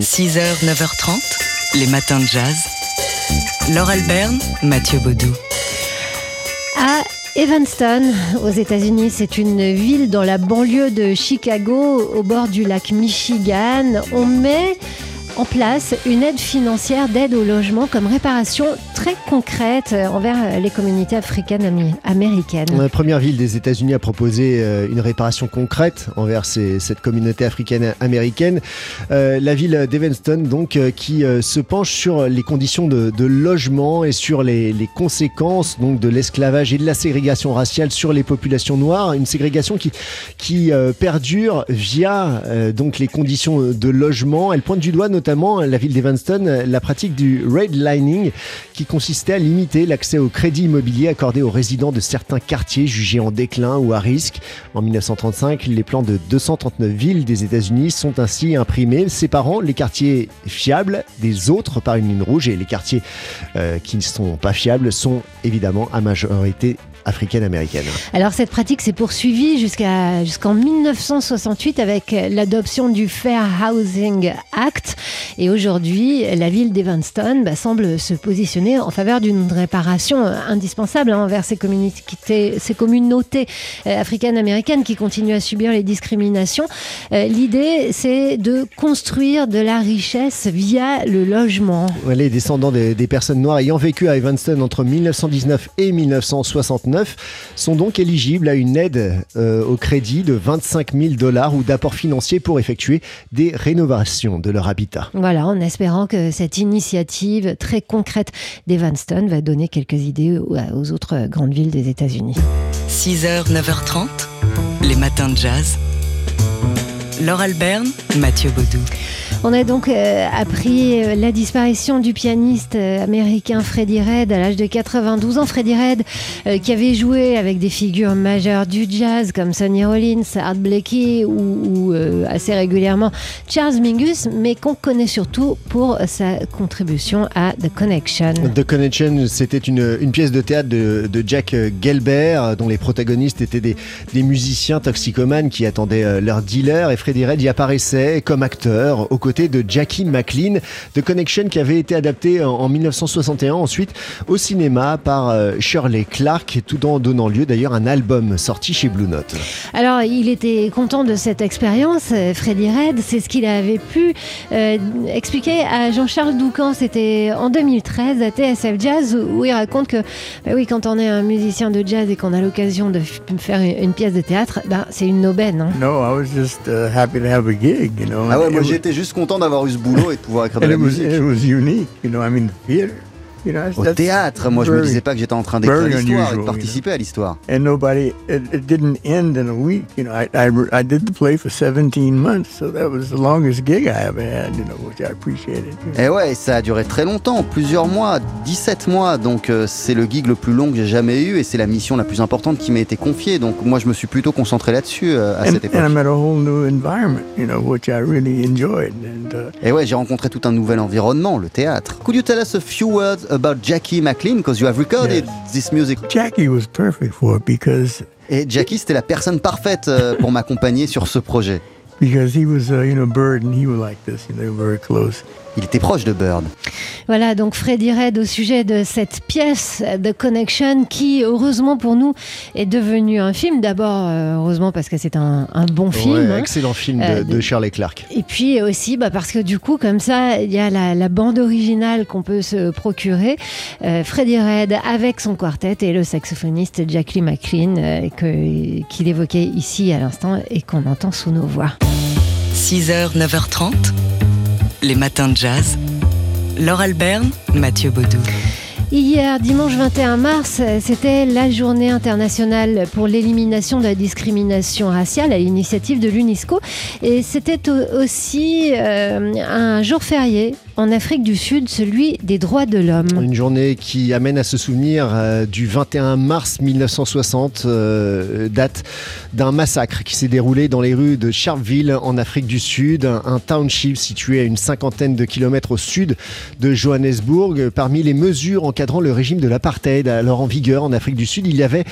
6h, 9h30, les matins de jazz. Laure Alberne, Mathieu Baudou. À Evanston, aux États-Unis, c'est une ville dans la banlieue de Chicago, au bord du lac Michigan. On met en place une aide financière d'aide au logement comme réparation très concrète envers les communautés africaines américaines. La première ville des États-Unis a proposé euh, une réparation concrète envers cette communauté africaine américaine. Euh, la ville d'Evanston, donc, euh, qui euh, se penche sur les conditions de, logement et sur les, conséquences donc de l'esclavage et de la ségrégation raciale sur les populations noires. Une ségrégation qui, euh, perdure via euh, donc les conditions de logement. Elle pointe du doigt notamment notamment la ville d'Evanston la pratique du redlining qui consistait à limiter l'accès au crédit immobilier accordé aux résidents de certains quartiers jugés en déclin ou à risque. En 1935, les plans de 239 villes des États-Unis sont ainsi imprimés, séparant les quartiers fiables des autres par une ligne rouge et les quartiers euh, qui ne sont pas fiables sont évidemment à majorité africaine-américaine. Alors cette pratique s'est poursuivie jusqu'à jusqu'en 1968 avec l'adoption du Fair Housing Act et aujourd'hui la ville d'Evanston bah, semble se positionner en faveur d'une réparation indispensable hein, envers ces communautés, ces communautés euh, africaines-américaines qui continuent à subir les discriminations. Euh, L'idée c'est de construire de la richesse via le logement. Les descendants des, des personnes noires ayant vécu à Evanston entre 1919 et 1969 sont donc éligibles à une aide euh, au crédit de 25 000 dollars ou d'apport financier pour effectuer des rénovations de leur habitat. Voilà, en espérant que cette initiative très concrète d'Evanston va donner quelques idées aux autres grandes villes des États-Unis. 6h, 9h30, les matins de jazz. Laure Alberne, Mathieu Baudou. On a donc euh, appris euh, la disparition du pianiste euh, américain Freddie Red à l'âge de 92 ans. Freddie Red euh, qui avait joué avec des figures majeures du jazz comme Sonny Rollins, Art Blakey ou, assez régulièrement Charles Mingus, mais qu'on connaît surtout pour sa contribution à The Connection. The Connection, c'était une, pièce de théâtre de, Jack Gelber dont les protagonistes étaient des, musiciens toxicomanes qui attendaient leur dealer et Freddie Red y apparaissait comme acteur aux côté de Jackie McLean, The Connection qui avait été adapté en 1961 ensuite au cinéma par euh, Shirley Clark, tout en donnant lieu d'ailleurs à un album sorti chez Blue Note. Alors il était content de cette expérience, euh, Freddy Red, c'est ce qu'il avait pu euh, expliquer à Jean-Charles Doucan, c'était en 2013 à TSF Jazz où il raconte que bah oui, quand on est un musicien de jazz et qu'on a l'occasion de faire une pièce de théâtre, bah, c'est une aubaine. Hein. No, I was just uh, happy to have a gig, you know. Ah ouais, moi j'étais juste content d'avoir eu ce boulot et de pouvoir écrire de la musique. it was unique, you know. I mean, theater. Au théâtre, moi je me very- disais pas que j'étais en train d'écrire l'histoire et de participer à l'histoire. And nobody, it, it didn't end in a week. You know, I, I, I did the play for 17 months, so that was the longest gig I ever had, you know, which I appreciated. you know. Et ouais, ça a duré très longtemps, plusieurs mois, 17 mois, donc euh, c'est le gig le plus long que j'ai jamais eu et c'est la mission la plus importante qui m'a été confiée, donc moi je me suis plutôt concentré là-dessus euh, à And, cette époque. and I met a whole new environment, you know, which I really enjoyed. And uh, Et ouais, j'ai rencontré tout un nouvel environnement, le théâtre. Could you tell us a few words about Jackie McLean, because you have recorded this music? Jackie was perfect for it because Et Jackie, c'était la personne parfaite euh, pour m'accompagner sur ce projet. because he was, uh, you know, Bird, and he was like this. You know, they were very close. Il était proche de Bird. Voilà donc Freddy Red au sujet de cette pièce The Connection qui heureusement pour nous est devenue un film. D'abord euh, heureusement parce que c'est un, un bon film. Ouais, hein. excellent film de, Euh, de Shirley Clark. Et puis aussi bah, parce que du coup comme ça il y a la, la bande originale qu'on peut se procurer. Euh, Freddie Red avec son quartet et le saxophoniste Jack Lee McLean euh, qu'il évoquait ici à l'instant et qu'on entend sous nos voix. 6h, 9h30, les matins de jazz. Laure Alberne, Mathieu Baudou. Hier, dimanche 21 mars, c'était la journée internationale pour l'élimination de la discrimination raciale à l'initiative de l'UNESCO. Et c'était au- aussi euh, un jour férié en Afrique du Sud, celui des droits de l'homme. Une journée qui amène à se souvenir euh, du 21 mars 1960, euh, date d'un massacre qui s'est déroulé dans les rues de Sharpeville en Afrique du Sud, un, un township situé à une cinquantaine de kilomètres au sud de Johannesburg. Parmi les mesures encadrant le régime de l'apartheid alors en vigueur en Afrique du Sud, il y avait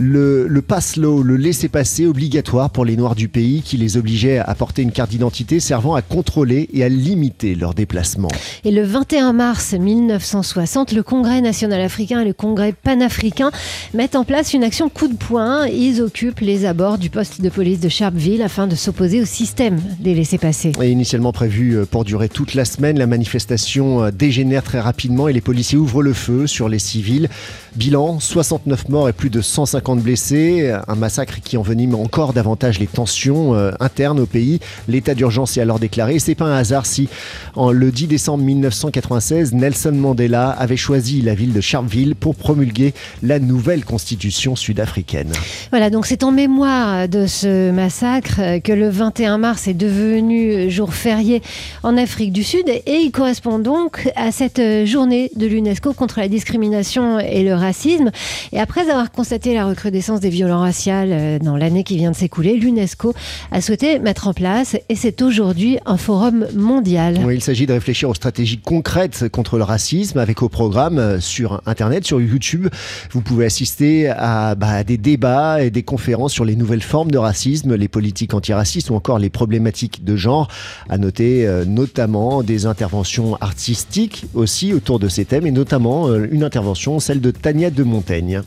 le, le pass law, le laisser-passer obligatoire pour les Noirs du pays qui les obligeait à porter une carte d'identité servant à contrôler et à limiter leurs déplacements. Et le 21 mars 1960, le Congrès national africain et le Congrès panafricain mettent en place une action coup de poing. Ils occupent les abords du poste de police de Sharpeville afin de s'opposer au système des laissés-passer. Initialement prévu euh, pour durer toute la semaine, la manifestation euh, dégénère très rapidement et les policiers ouvrent le feu sur les civils. Bilan 69 morts et plus de 150 blessés. Un massacre qui envenime encore davantage les tensions euh, internes au pays. L'état d'urgence est alors déclaré. C'est pas un hasard si, en le 10 décembre 1996, Nelson Mandela avait choisi la ville de Sharpeville pour promulguer la nouvelle constitution sud-africaine. Voilà, donc c'est en mémoire de ce massacre que le 21 mars est devenu jour férié en Afrique du Sud et il correspond donc à cette journée de l'UNESCO contre la discrimination et le racisme. Et après avoir constaté la recrudescence des violences raciales euh, dans l'année qui vient de s'écouler, l'UNESCO a souhaité mettre en place, et c'est aujourd'hui un forum mondial. Oui, il s'agit de réfléchir aux stratégies concrètes contre le racisme avec au programme euh, sur Internet, sur YouTube. Vous pouvez assister à bah, des débats et des conférences sur les nouvelles formes de racisme, les politiques antiracistes ou encore les problématiques de genre. À noter euh, notamment des interventions artistiques aussi autour de ces thèmes et notamment euh, une intervention, celle de Tania de Montaigne.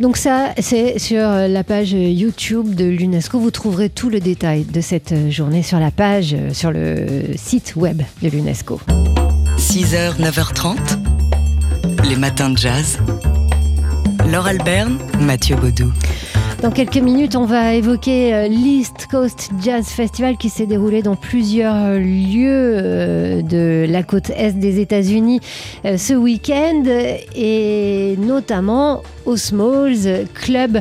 Donc ça, c'est sur la page YouTube de l'UNESCO. Vous trouverez tout le détail de cette journée sur la page, euh, sur le site web de l'UNESCO. 6h, 9h30, les matins de jazz. Laure Alberne, Mathieu Baudou. Dans quelques minutes, on va évoquer euh, l'East Coast Jazz Festival qui s'est déroulé dans plusieurs lieux euh, de la côte est des États-Unis euh, ce week-end et notamment au Smalls, club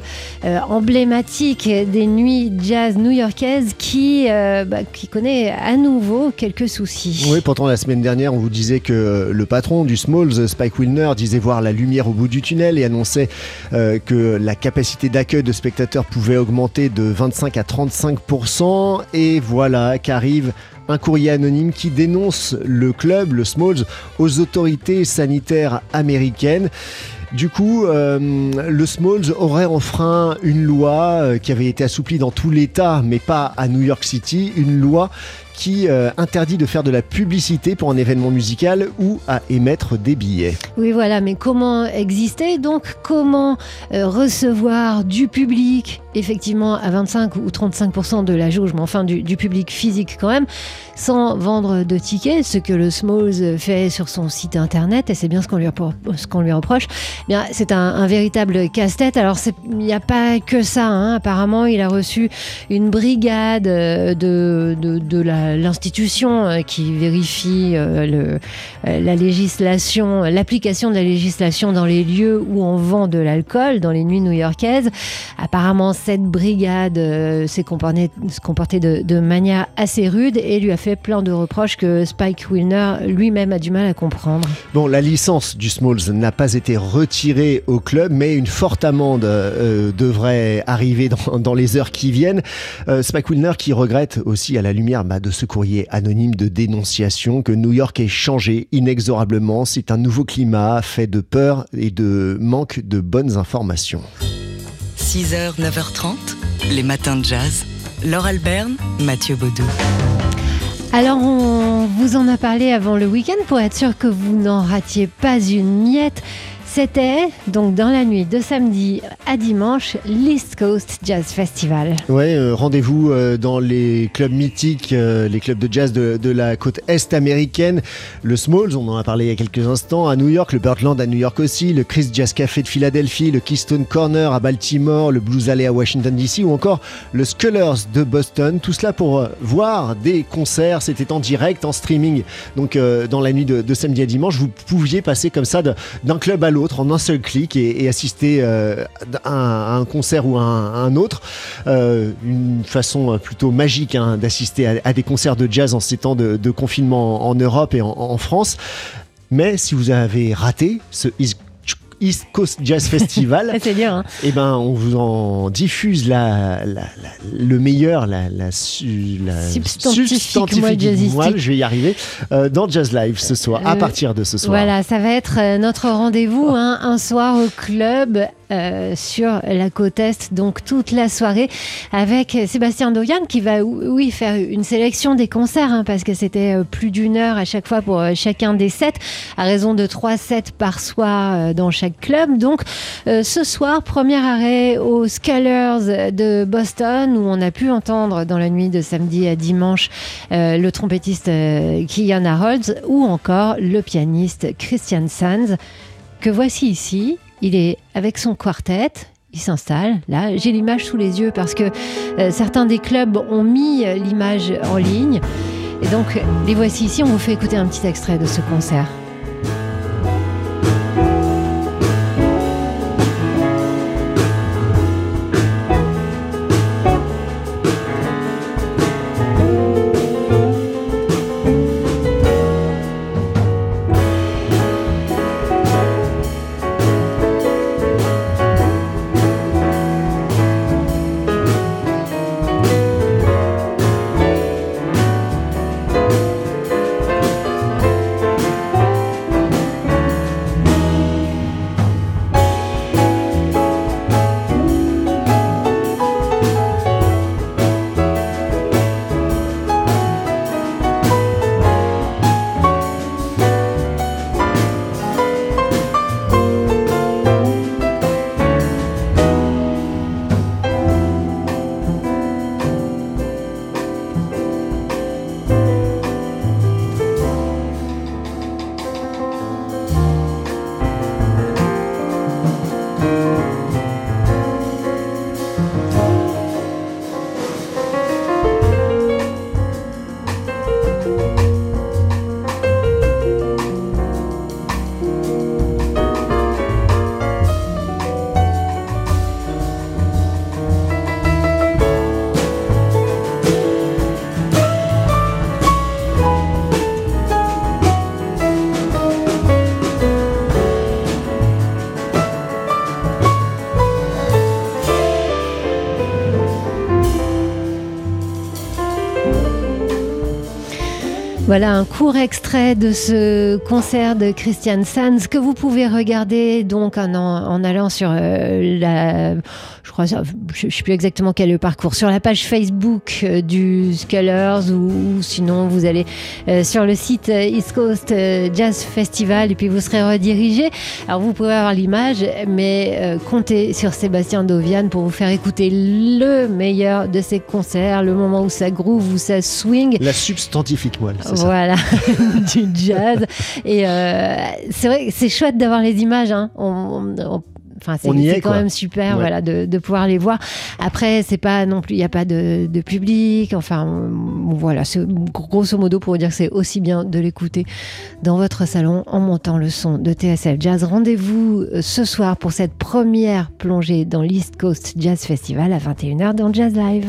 emblématique des nuits jazz new-yorkaises qui, bah, qui connaît à nouveau quelques soucis. Oui, pourtant la semaine dernière, on vous disait que le patron du Smalls, Spike Wilner, disait voir la lumière au bout du tunnel et annonçait que la capacité d'accueil de spectateurs pouvait augmenter de 25 à 35%. Et voilà qu'arrive un courrier anonyme qui dénonce le club, le Smalls, aux autorités sanitaires américaines. Du coup, euh, le Smalls aurait enfreint une loi euh, qui avait été assouplie dans tout l'État, mais pas à New York City, une loi qui euh, interdit de faire de la publicité pour un événement musical ou à émettre des billets. Oui, voilà, mais comment exister? Donc, comment recevoir du public, effectivement, à 25 ou 35% de la jauge, mais enfin du, public physique quand même, sans vendre de tickets, ce que le Smalls fait sur son site internet, et c'est bien ce qu'on lui, reproche. Eh bien, c'est un, véritable casse-tête. Alors, il n'y a pas que ça. Hein. Apparemment, il a reçu une brigade de, de, de l'institution qui vérifie le, la législation, l'application de la législation dans les lieux où on vend de l'alcool, dans les nuits new-yorkaises. Apparemment, cette brigade s'est comportée, de, manière assez rude et lui a fait plein de reproches que Spike Wilner lui-même a du mal à comprendre. Bon, la licence du Smalls n'a pas été retirée au club, mais une forte amende euh, devrait arriver dans, les heures qui viennent. Euh, Spike Wilner qui regrette aussi à la lumière bah, de ce courrier anonyme de dénonciation que New York ait changé inexorablement. C'est un nouveau climat fait de peur et de manque de bonnes informations. 6h, 9h30, les matins de jazz. Laure Alberne, Mathieu Baudou. Alors, on vous en a parlé avant le week-end pour être sûr que vous n'en ratiez pas une miette. C'était donc dans la nuit de samedi à dimanche l'East Coast Jazz Festival. Ouais, euh, rendez-vous euh, dans les clubs mythiques, euh, les clubs de jazz de, la côte est américaine. Le Smalls, on en a parlé il y a quelques instants, à New York, le Birdland à New York aussi, le Chris Jazz Café de Philadelphie, le Keystone Corner à Baltimore, le Blues Alley à Washington DC ou encore le Scullers de Boston. Tout cela pour voir des concerts. C'était en direct, en streaming. Donc dans la nuit de, samedi à dimanche, vous pouviez passer comme ça d'un club à l'autre en un seul clic et, assister euh, à, un, concert ou à un, autre. Euh, une façon plutôt magique hein, d'assister à, des concerts de jazz en ces temps de, confinement en, Europe et en, France. Mais si vous avez raté ce East Coast Jazz Festival. C'est dur. Hein. Et ben, on vous en diffuse la, la, la le meilleur, la, la, substantifique, moi, je vais y arriver, euh, dans Jazz Live ce soir, euh, à partir de ce soir. Voilà, ça va être notre rendez-vous, hein, un soir au club euh, sur la côte Est, donc toute la soirée, avec Sébastien Doyan qui va, oui, faire une sélection des concerts, hein, parce que c'était euh, plus d'une heure à chaque fois pour euh, chacun des sets, à raison de trois sets par soir dans chaque club. Donc ce soir, premier arrêt aux Scholars de Boston, où on a pu entendre dans la nuit de samedi à dimanche le trompettiste Kian Harolds ou encore le pianiste Christian Sands, que voici ici. Il est avec son quartet. Il s'installe. Là, j'ai l'image sous les yeux parce que euh, certains des clubs ont mis l'image en ligne. Et donc, les voici ici. On vous fait écouter un petit extrait de ce concert. Voilà un court extrait de ce concert de Christian Sands que vous pouvez regarder donc en, allant sur euh, la je crois, je ne sais plus exactement quel est le parcours, sur la page Facebook euh, du Scholars ou, sinon vous allez euh, sur le site East Coast Jazz Festival et puis vous serez redirigé. Alors vous pouvez avoir l'image, mais comptez sur Sébastien Dovian pour vous faire écouter le meilleur de ses concerts, le moment où ça groove, où ça swing. La substantifique moelle. Voilà, du jazz. Et euh, c'est vrai, c'est chouette d'avoir les images. Hein. On, Enfin, c'est quand même super voilà, de, de, pouvoir les voir. Après, c'est pas non plus, il n'y a pas de, de, public. Enfin, voilà, c'est grosso modo pour dire que c'est aussi bien de l'écouter dans votre salon en montant le son de TSF Jazz. Rendez-vous euh, ce soir pour cette première plongée dans l'East Coast Jazz Festival à 21h dans Jazz Live.